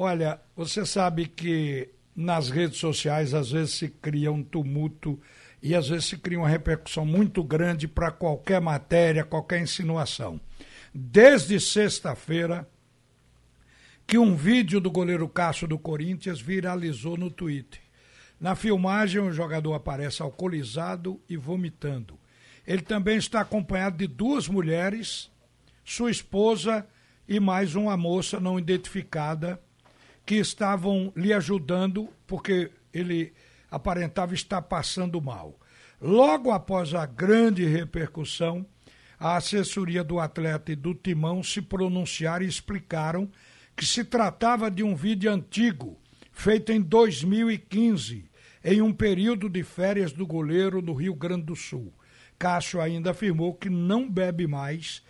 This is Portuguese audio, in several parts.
Olha, você sabe que nas redes sociais às vezes se cria um tumulto e às vezes se cria uma repercussão muito grande para qualquer matéria, qualquer insinuação. Desde sexta-feira, que um vídeo do goleiro Cássio do Corinthians viralizou no Twitter. Na filmagem, o jogador aparece alcoolizado e vomitando. Ele também está acompanhado de duas mulheres, sua esposa e mais uma moça não identificada que estavam lhe ajudando porque ele aparentava estar passando mal. Logo após a grande repercussão, a assessoria do atleta e do timão se pronunciaram e explicaram que se tratava de um vídeo antigo, feito em 2015, em um período de férias do goleiro no Rio Grande do Sul. Cássio ainda afirmou que não bebe mais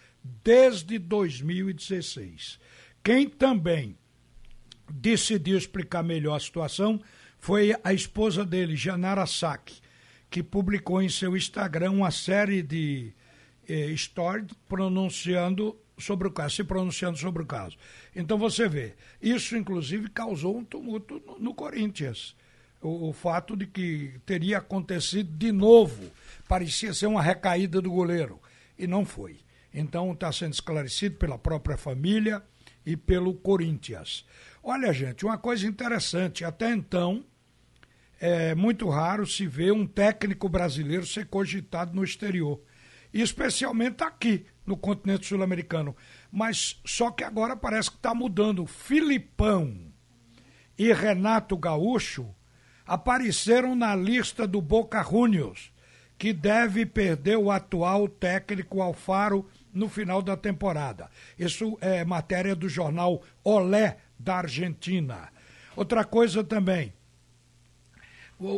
desde 2016. Quem também decidiu explicar melhor a situação foi a esposa dele, Janara Saki, que publicou em seu Instagram uma série de eh, stories pronunciando sobre o caso, se pronunciando sobre o caso. Então você vê, isso inclusive causou um tumulto no, no Corinthians. O, o, fato de que teria acontecido de novo, parecia ser uma recaída do goleiro, e não foi. Então está sendo esclarecido pela própria família e pelo Corinthians. Olha, gente, uma coisa interessante, até então é muito raro se ver um técnico brasileiro ser cogitado no exterior, especialmente aqui no continente sul-americano. Mas só que agora parece que está mudando. Filipão e Renato Gaúcho apareceram na lista do Boca Juniors, que deve perder o atual técnico Alfaro no final da temporada. Isso é matéria do jornal Olé da Argentina. Outra coisa também,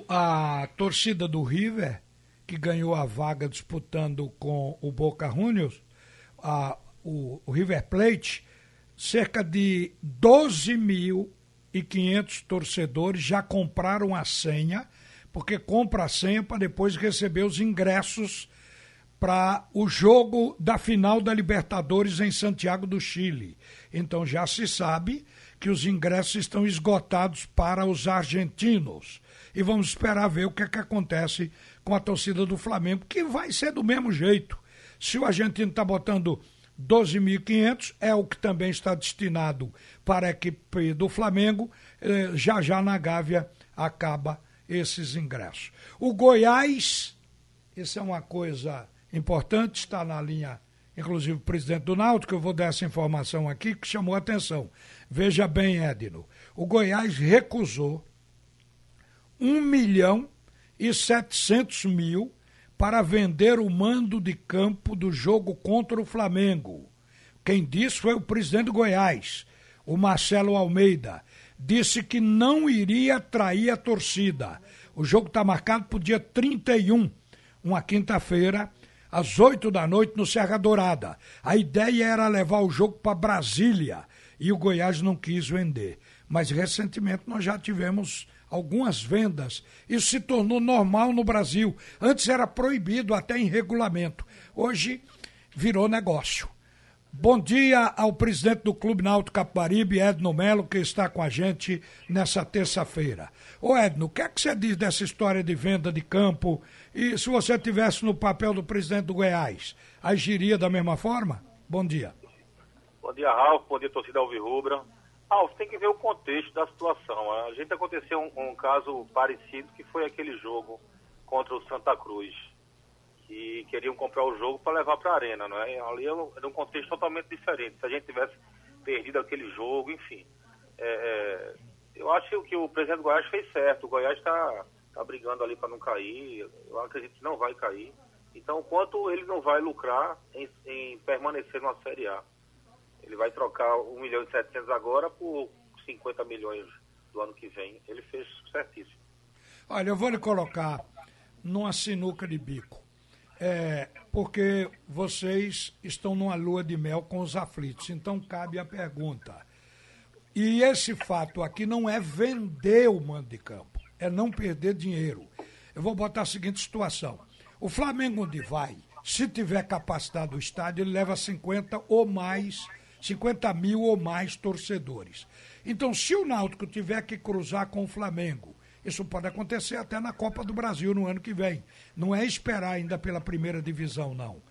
a torcida do River, que ganhou a vaga disputando com o Boca Juniors, a, o, o River Plate, cerca de 12.500 torcedores já compraram a senha, porque compra a senha para depois receber os ingressos para o jogo da final da Libertadores em Santiago do Chile. Então já se sabe que os ingressos estão esgotados para os argentinos. E vamos esperar ver o que, é que acontece com a torcida do Flamengo, que vai ser do mesmo jeito. Se o argentino está botando 12.500, é o que também está destinado para a equipe do Flamengo, eh, já já na Gávea acaba esses ingressos. O Goiás, isso é uma coisa importante, está na linha, inclusive o presidente do Náutico, eu vou dar essa informação aqui que chamou a atenção. Veja bem, Edno, o Goiás recusou 1 milhão e 700 mil para vender o mando de campo do jogo contra o Flamengo. Quem disse foi o presidente do Goiás, o Marcelo Almeida. Disse que não iria trair a torcida. O jogo está marcado para o dia 31, uma quinta-feira, às 8 da noite no Serra Dourada. A ideia era levar o jogo para Brasília e o Goiás não quis vender. Mas recentemente nós já tivemos algumas vendas. Isso se tornou normal no Brasil. Antes era proibido até em regulamento. Hoje virou negócio. Bom dia ao presidente do Clube Náutico Capibaribe, Edno Melo, que está com a gente nessa terça-feira. Ô Edno, o que é que você diz dessa história de venda de campo? E se você tivesse no papel do presidente do Goiás, agiria da mesma forma? Bom dia. Bom dia, Ralf. Bom dia, torcida Alvirrubra. Ralf, tem que ver o contexto da situação. A gente aconteceu um, um caso parecido que foi aquele jogo contra o Santa Cruz que queriam comprar o jogo para levar para a arena, não é? Ali era um contexto totalmente diferente. Se a gente tivesse perdido aquele jogo, enfim. É, é eu acho que o presidente do Goiás fez certo. O Goiás está tá brigando ali para não cair. Eu acredito que não vai cair. Então, quanto ele não vai lucrar em, em permanecer na Série A? Ele vai trocar 1 milhão e 700 agora por 50 milhões do ano que vem. Ele fez certíssimo. Olha, eu vou lhe colocar numa sinuca de bico. É, porque vocês estão numa lua de mel com os aflitos. Então cabe a pergunta. E esse fato aqui não é vender o mando de campo, é não perder dinheiro. Eu vou botar a seguinte situação: o Flamengo onde vai, se tiver capacidade do estádio, ele leva 50 ou mais 50 mil ou mais torcedores. Então, se o Náutico tiver que cruzar com o Flamengo, isso pode acontecer até na Copa do Brasil no ano que vem. Não é esperar ainda pela primeira divisão, não.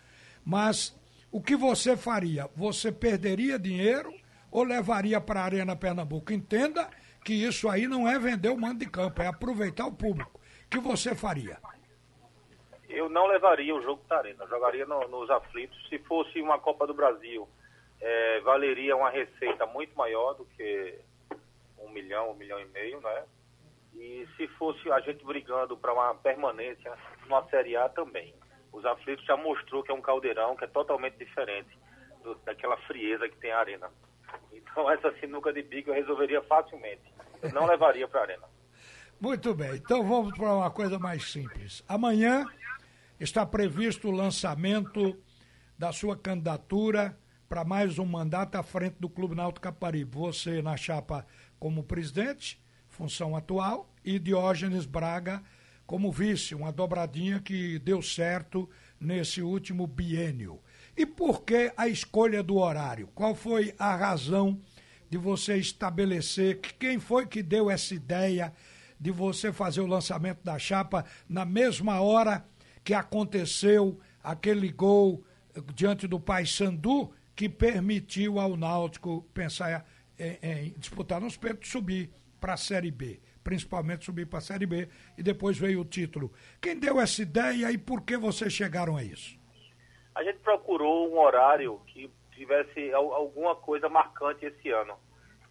Mas o que você faria? Você perderia dinheiro ou levaria para a Arena Pernambuco? Entenda que isso aí não é vender o mando de campo, é aproveitar o público. O que você faria? Eu não levaria o jogo para a Arena, jogaria no, nos aflitos. Se fosse uma Copa do Brasil, é, valeria uma receita muito maior do que um milhão, um milhão e meio, né? E se fosse a gente brigando para uma permanência numa Série A também. Os aflitos já mostrou que é um caldeirão que é totalmente diferente do, daquela frieza que tem a arena. Então essa sinuca de bico eu resolveria facilmente. Eu não levaria para a arena. Muito bem, então vamos para uma coisa mais simples. Amanhã está previsto o lançamento da sua candidatura para mais um mandato à frente do Clube Náutico Caparibe. Você na chapa como presidente, função atual, e Diógenes Braga como vice, uma dobradinha que deu certo nesse último biênio. E por que a escolha do horário? Qual foi a razão de você estabelecer que quem foi que deu essa ideia de você fazer o lançamento da chapa na mesma hora que aconteceu aquele gol diante do Paysandu que permitiu ao Náutico pensar em, em disputar nos peitos subir para a Série B principalmente subir para a Série B, e depois veio o título. Quem deu essa ideia e por que vocês chegaram a isso? A gente procurou um horário que tivesse alguma coisa marcante esse ano.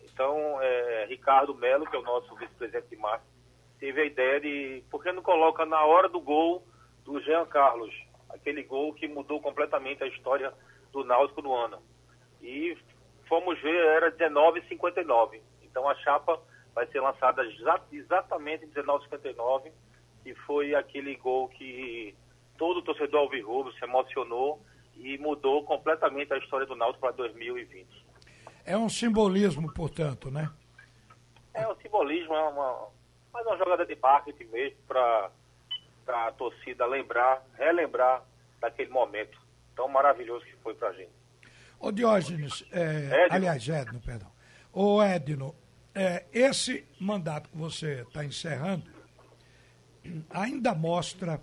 Então, é, Ricardo Melo, que é o nosso vice-presidente de marketing, teve a ideia de, por que não coloca na hora do gol do Jean Carlos, aquele gol que mudou completamente a história do Náutico no ano. E fomos ver, era 19,59. Então a chapa vai ser lançada exatamente em 19,59, que foi aquele gol que todo torcedor alvirrubro se emocionou e mudou completamente a história do Náutico para 2020. É um simbolismo, portanto, né? É um simbolismo, é uma, mas é uma jogada de marketing mesmo para a torcida lembrar, relembrar daquele momento tão maravilhoso que foi para a gente. Ô Diógenes, é, aliás, Edno, perdão. Ô Edno, é, esse mandato que você está encerrando ainda mostra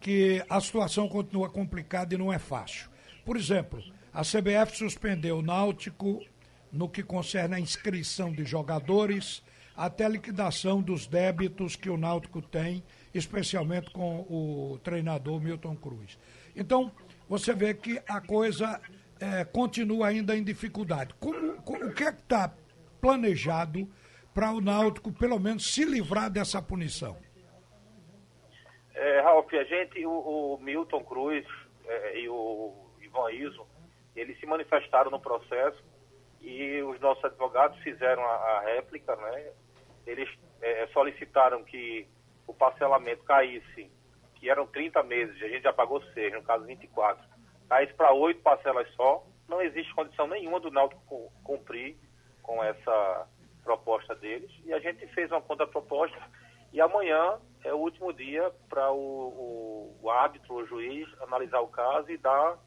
que a situação continua complicada e não é fácil. Por exemplo, a CBF suspendeu o Náutico no que concerne a inscrição de jogadores até a liquidação dos débitos que o Náutico tem, especialmente com o treinador Milton Cruz. Então, você vê que a coisa é, continua ainda em dificuldade. Como, o que é que está planejado para o Náutico, pelo menos, se livrar dessa punição? É, Ralf, a gente, o, o Milton Cruz é, e o Ivan Iso, eles se manifestaram no processo e os nossos advogados fizeram a, a réplica, né? Eles é, solicitaram que o parcelamento caísse, que eram 30 meses, a gente já pagou 6, no caso 24, caísse para 8 parcelas só. Não existe condição nenhuma do Náutico cumprir com essa proposta deles e a gente fez uma contraproposta e amanhã é o último dia para o, o, o, árbitro, o juiz, analisar o caso e dar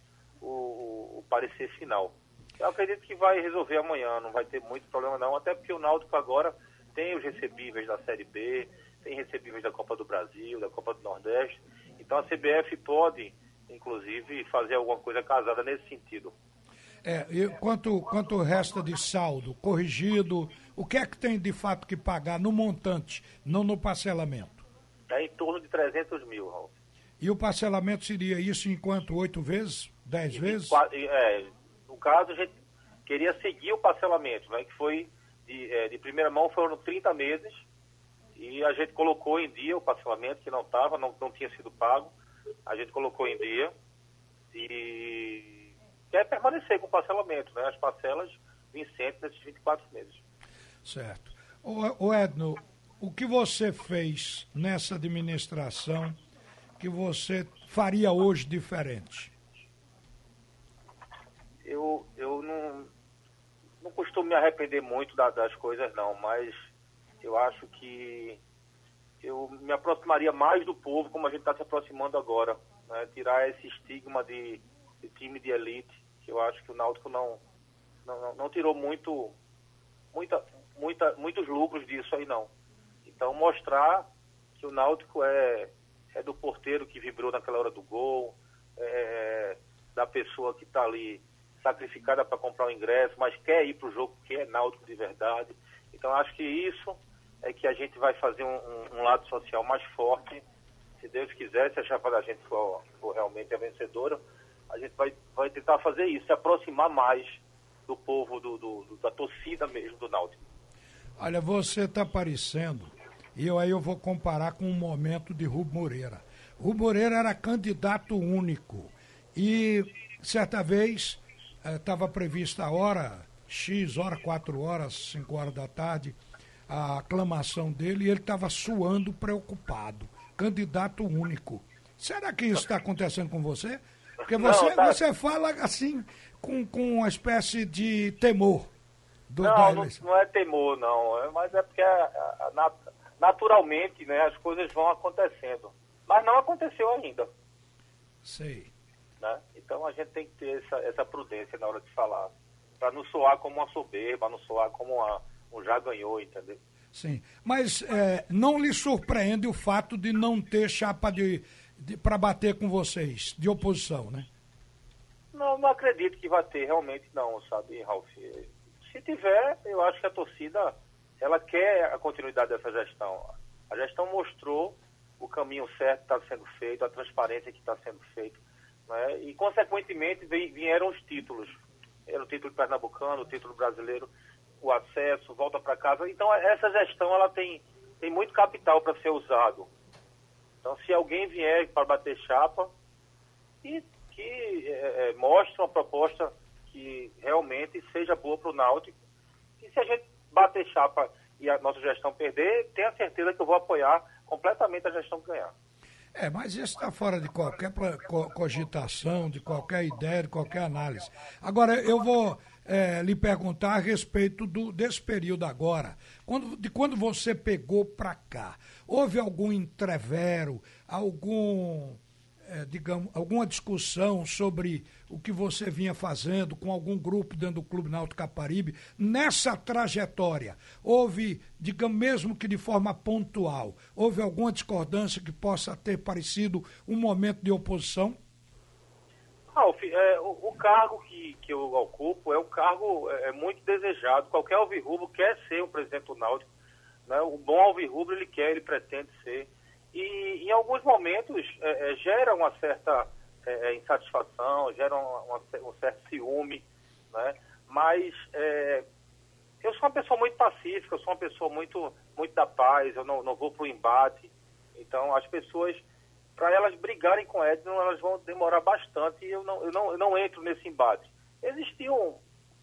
o, o, parecer final. Eu acredito que vai resolver amanhã, não vai ter muito problema não, até porque o Náutico agora tem os recebíveis da Série B, tem recebíveis da Copa do Brasil, da Copa do Nordeste, então a CBF pode, inclusive, fazer alguma coisa casada nesse sentido. É, e quanto, quanto resta de saldo corrigido, o que é que tem de fato que pagar no montante, não no parcelamento? É em torno de 300 mil, Raul. E o parcelamento seria isso em quanto? Oito vezes? Dez e, vezes? É, no caso, a gente queria seguir o parcelamento, né, que foi de, é, de primeira mão foram 30 meses e a gente colocou em dia o parcelamento que não estava, não, não tinha sido pago. A gente colocou em dia e quer permanecer com o parcelamento, né? As parcelas vincentes nesses 24 meses. Certo. O, o Edno, o que você fez nessa administração que você faria hoje diferente? Eu, eu não, não costumo me arrepender muito da, das coisas, não, mas eu acho que eu me aproximaria mais do povo como a gente está se aproximando agora. Né? Tirar esse estigma de, de time de elite, que eu acho que o Náutico não, não, não tirou muito, muita, muita, muitos lucros disso aí não. Então mostrar que o Náutico é, é do porteiro que vibrou naquela hora do gol, é, da pessoa que está ali sacrificada para comprar o ingresso, mas quer ir para o jogo que é Náutico de verdade. Então acho que isso é que a gente vai fazer um, um, um lado social mais forte. Se Deus quiser, se a chapa da gente for, for realmente a vencedora, a gente vai, vai tentar fazer isso, se aproximar mais do povo, do, do da torcida mesmo do Náutico. Olha, você está parecendo, e eu, aí eu vou comparar com o momento de Rubio Moreira. Rubio Moreira era candidato único e certa vez estava eh, prevista a hora X, hora, 4 horas, 5 horas da tarde, a aclamação dele e ele estava suando preocupado. Candidato único. Será que isso está acontecendo com você? Porque você, não, tá... você fala assim, com, com uma espécie de temor. Do, não, não, não, é temor, não. É, mas é porque a, a, naturalmente né, as coisas vão acontecendo. Mas não aconteceu ainda. Sei. Né? Então a gente tem que ter essa, essa prudência na hora de falar. Para não soar como uma soberba, não soar como uma, um já ganhou, entendeu? Sim. Mas é, não lhe surpreende o fato de não ter chapa de para bater com vocês, de oposição, né? Não, não acredito que vai ter, realmente não, sabe, Ralf? Se tiver, eu acho que a torcida, ela quer a continuidade dessa gestão. A gestão mostrou o caminho certo que está sendo feito, a transparência que está sendo feita. Né? E, consequentemente, vieram os títulos. Era o título pernambucano, o título brasileiro, o acesso, volta para casa. Então, essa gestão ela tem, tem muito capital para ser usado. Então, se alguém vier para bater chapa, que, que é, é, mostre uma proposta que realmente seja boa para o Náutico. E se a gente bater chapa e a nossa gestão perder, tenha certeza que eu vou apoiar completamente a gestão ganhar. É, mas isso está fora de qualquer cogitação, de qualquer ideia, de qualquer análise. Agora, eu vou é, lhe perguntar a respeito do, desse período agora, quando, de quando você pegou para cá. Houve algum entrevero, algum é, digamos, alguma discussão sobre o que você vinha fazendo com algum grupo dentro do Clube Náutico Caparibe, nessa trajetória, houve, digamos, mesmo que de forma pontual, houve alguma discordância que possa ter parecido um momento de oposição? Ralf, é, o, o, cargo que, eu ocupo é um cargo é, é muito desejado. Qualquer alvirrubro quer ser o presidente do Náutico. Né? O bom alvirrubro ele quer, ele pretende ser e em alguns momentos é, é, gera uma certa é, é insatisfação, gera uma, um certo ciúme, né? mas é, eu sou uma pessoa muito pacífica, eu sou uma pessoa muito, muito da paz, eu não, não vou para o embate, então as pessoas, para elas brigarem com Edson, elas vão demorar bastante e eu não, eu não, eu não entro nesse embate. Existiam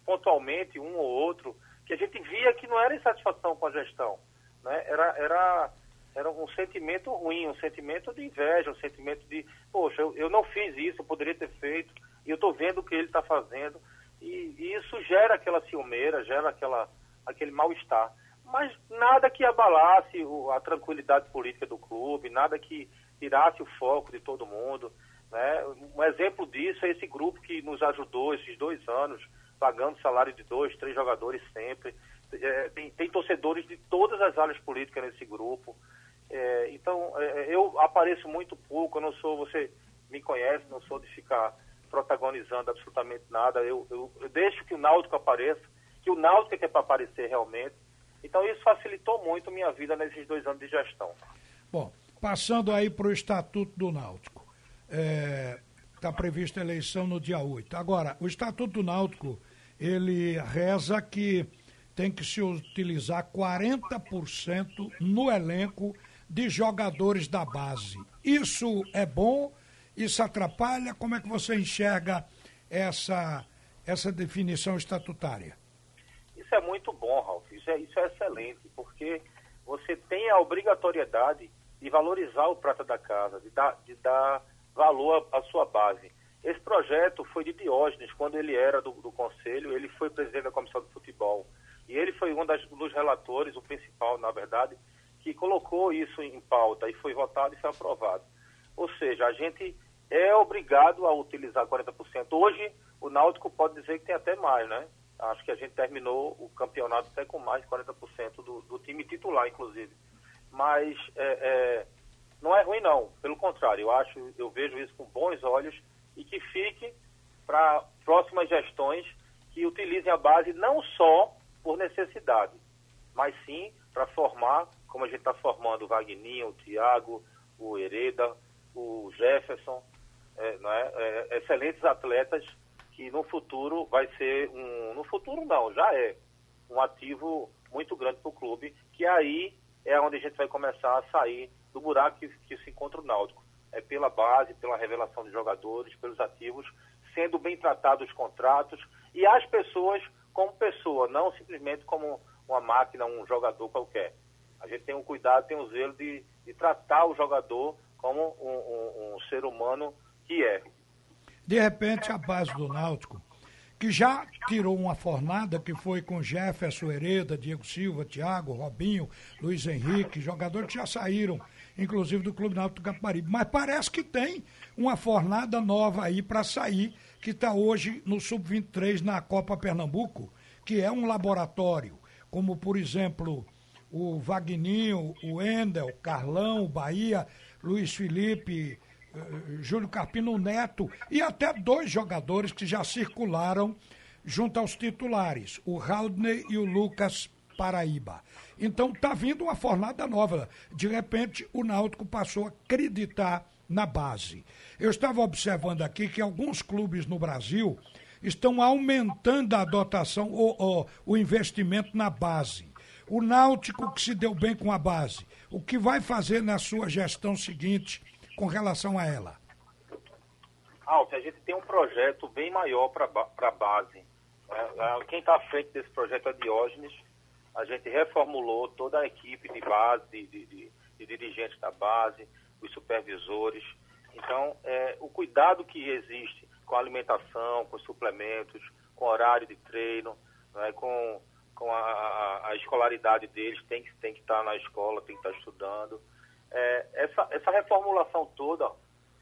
pontualmente um ou outro que a gente via que não era insatisfação com a gestão, né? era, era era um sentimento ruim, um sentimento de inveja, um sentimento de, poxa, eu, eu não fiz isso, eu poderia ter feito, e eu estou vendo o que ele está fazendo. E, e, isso gera aquela ciumeira, gera aquela, aquele mal-estar. Mas nada que abalasse o, a tranquilidade política do clube, nada que tirasse o foco de todo mundo. Né? Um exemplo disso é esse grupo que nos ajudou esses dois anos, pagando salário de dois, três jogadores sempre. É, tem, tem torcedores de todas as áreas políticas nesse grupo. É, então, é, eu apareço muito pouco, eu não sou, você me conhece, não sou de ficar protagonizando absolutamente nada. Eu, eu, eu deixo que o Náutico apareça, que o Náutico é que é para aparecer realmente. Então, isso facilitou muito minha vida nesses dois anos de gestão. Bom, passando aí para o Estatuto do Náutico. Está é, tá prevista a eleição no dia 8. Agora, o Estatuto do Náutico, ele reza que tem que se utilizar 40% no elenco de jogadores da base. Isso é bom? Isso atrapalha? Como é que você enxerga essa, essa definição estatutária? Isso é muito bom, Ralf. Isso é, isso é excelente, porque você tem a obrigatoriedade de valorizar o prata da casa, de dar, de dar valor à, sua base. Esse projeto foi de Diógenes, quando ele era do, do Conselho, ele foi presidente da Comissão de Futebol. E ele foi um, das, dos relatores, o principal, na verdade, que colocou isso em pauta e foi votado e foi aprovado. Ou seja, a gente é obrigado a utilizar 40%. Hoje, o Náutico pode dizer que tem até mais, né? Acho que a gente terminou o campeonato até com mais de 40% do, do time titular, inclusive. Mas é, é, não é ruim, não. Pelo contrário, eu acho, eu vejo isso com bons olhos e que fique para próximas gestões que utilizem a base não só por necessidade, mas sim para formar, como a gente está formando o Vagninho, o Thiago, o Hereda, o Jefferson, é, não é? É, excelentes atletas que no futuro vai ser um. No futuro não, já é um ativo muito grande para o clube, que aí é onde a gente vai começar a sair do buraco que, que se encontra o Náutico. É pela base, pela revelação de jogadores, pelos ativos, sendo bem tratados os contratos e as pessoas como pessoa, não simplesmente como uma máquina, um jogador qualquer. A gente tem um cuidado, tem um zelo de, de tratar o jogador como um, um, um ser humano que é. De repente, a base do Náutico, que já tirou uma fornada, que foi com Jefferson Hereda, Diego Silva, Thiago, Robinho, Luiz Henrique, jogadores que já saíram, inclusive do Clube Náutico do Caparibe. Mas parece que tem uma fornada nova aí para sair, que está hoje no Sub-23 na Copa Pernambuco, que é um laboratório, como por exemplo o Vagninho, o Endel, Carlão, o Bahia, Luiz Felipe, Júlio Carpino Neto e até dois jogadores que já circularam junto aos titulares, o Haldney e o Lucas Paraíba. Então tá vindo uma fornada nova. De repente, o Náutico passou a acreditar na base. Eu estava observando aqui que alguns clubes no Brasil estão aumentando a dotação, o, o, o investimento na base. O Náutico que se deu bem com a base, o que vai fazer na sua gestão seguinte com relação a ela? Alto, a gente tem um projeto bem maior para a base. É, é, quem está à frente desse projeto é Diógenes. A gente reformulou toda a equipe de base, de, de, de, dirigentes da base, os supervisores. Então, é, o cuidado que existe com a alimentação, com os suplementos, com horário de treino, né, com, com a, a, a, escolaridade deles, tem que, tem que estar na escola, tem que estar estudando. É, essa, essa reformulação toda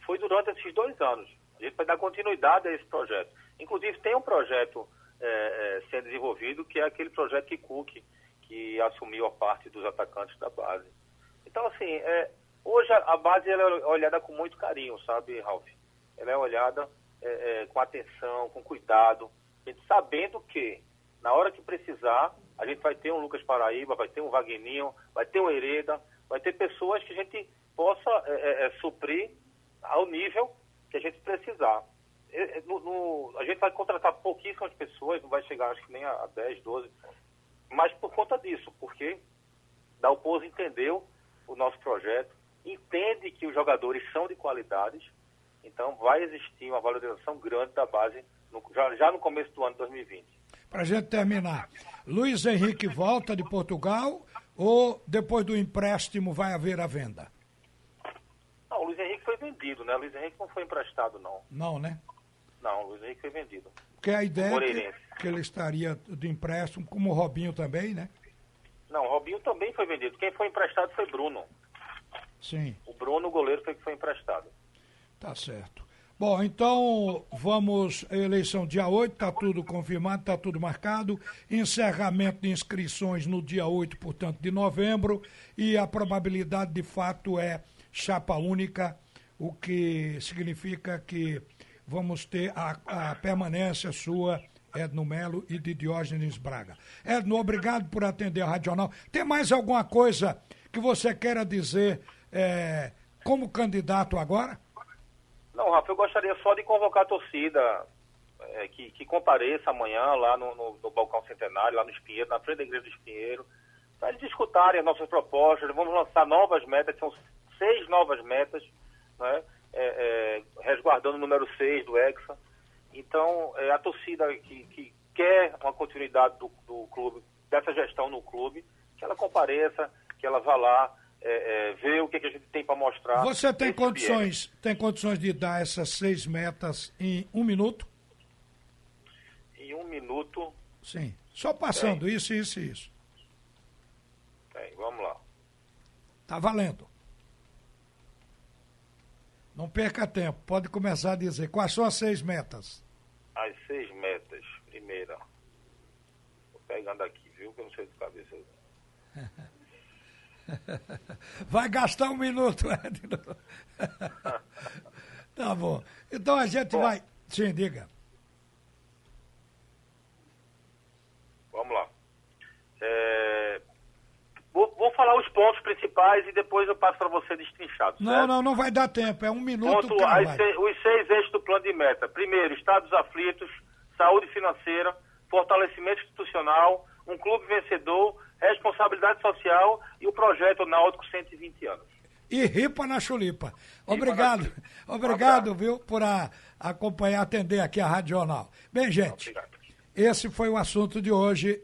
foi durante esses dois anos. A gente vai dar continuidade a esse projeto. Inclusive, tem um projeto é, é, sendo desenvolvido, que é aquele projeto que Cook, que assumiu a parte dos atacantes da base. Então, assim, é, hoje a, a base é olhada com muito carinho, sabe, Ralf? Ela é olhada é, é, com atenção, com cuidado, sabendo que na hora que precisar, a gente vai ter um Lucas Paraíba, vai ter um Vagninho, vai ter um Hereda, vai ter pessoas que a gente possa é, é, é suprir ao nível que a gente precisar. No, no, a gente vai contratar pouquíssimas pessoas, não vai chegar acho que nem a 10, 12, mas por conta disso, porque Dalpozo entendeu o nosso projeto, entende que os jogadores são de qualidades, então vai existir uma valorização grande da base no, já, já no começo do ano 2020. Para a gente terminar, Luiz Henrique volta de Portugal ou depois do empréstimo vai haver a venda? Não, o Luiz Henrique foi vendido, né? O Luiz Henrique não foi emprestado, não. Não, né? Não, o Luiz Henrique foi vendido. Porque a ideia é que, que, ele estaria de empréstimo, como o Robinho também, né? Não, o Robinho também foi vendido. Quem foi emprestado foi Bruno. Sim. O Bruno, o goleiro, foi que foi emprestado. Tá certo. Bom, então vamos, eleição dia 8, está tudo confirmado, está tudo marcado. Encerramento de inscrições no dia 8, portanto, de novembro. E a probabilidade de fato é chapa única, o que significa que vamos ter a, a permanência sua, Edno Melo e de Diógenes Braga. Edno, obrigado por atender a Radional. Tem mais alguma coisa que você queira dizer é, como candidato agora? Não, Rafa, eu gostaria só de convocar a torcida é, que, que compareça amanhã lá no, no, no, Balcão Centenário, lá no Espinheiro, na frente da Igreja do Espinheiro, para eles escutarem as nossas propostas. Vamos lançar novas metas, são seis novas metas, né, é, é, resguardando o número 6 do Hexa. Então, é, a torcida que, que quer uma continuidade do, do clube, dessa gestão no clube, que ela compareça, que ela vá lá é, é, ver o que, que, a gente tem para mostrar. Você tem condições, tem condições de dar essas seis metas em um minuto? Em um minuto? Sim. Só passando tem. isso, isso e isso. Tem, vamos lá. Tá valendo. Não perca tempo, pode começar a dizer. Quais são as seis metas? As seis metas. Primeira, pegando aqui, viu? Que eu não sei de cabeça. Vai gastar um minuto, Edno. tá bom. Então a gente bom, vai. Sim, diga. Vamos lá. É... Vou, vou, falar os pontos principais e depois eu passo para você destrinchado. Não, certo? não, não vai dar tempo. É um minuto. Ponto, seis, os seis eixos do plano de meta. Primeiro, estados aflitos, saúde financeira, fortalecimento institucional, um clube vencedor, responsabilidade social e o projeto Náutico 120 anos. E ripa na chulipa. Obrigado, obrigado, viu, por a, acompanhar, atender aqui a Rádio Jornal. Bem, gente, Obrigado. esse foi o assunto de hoje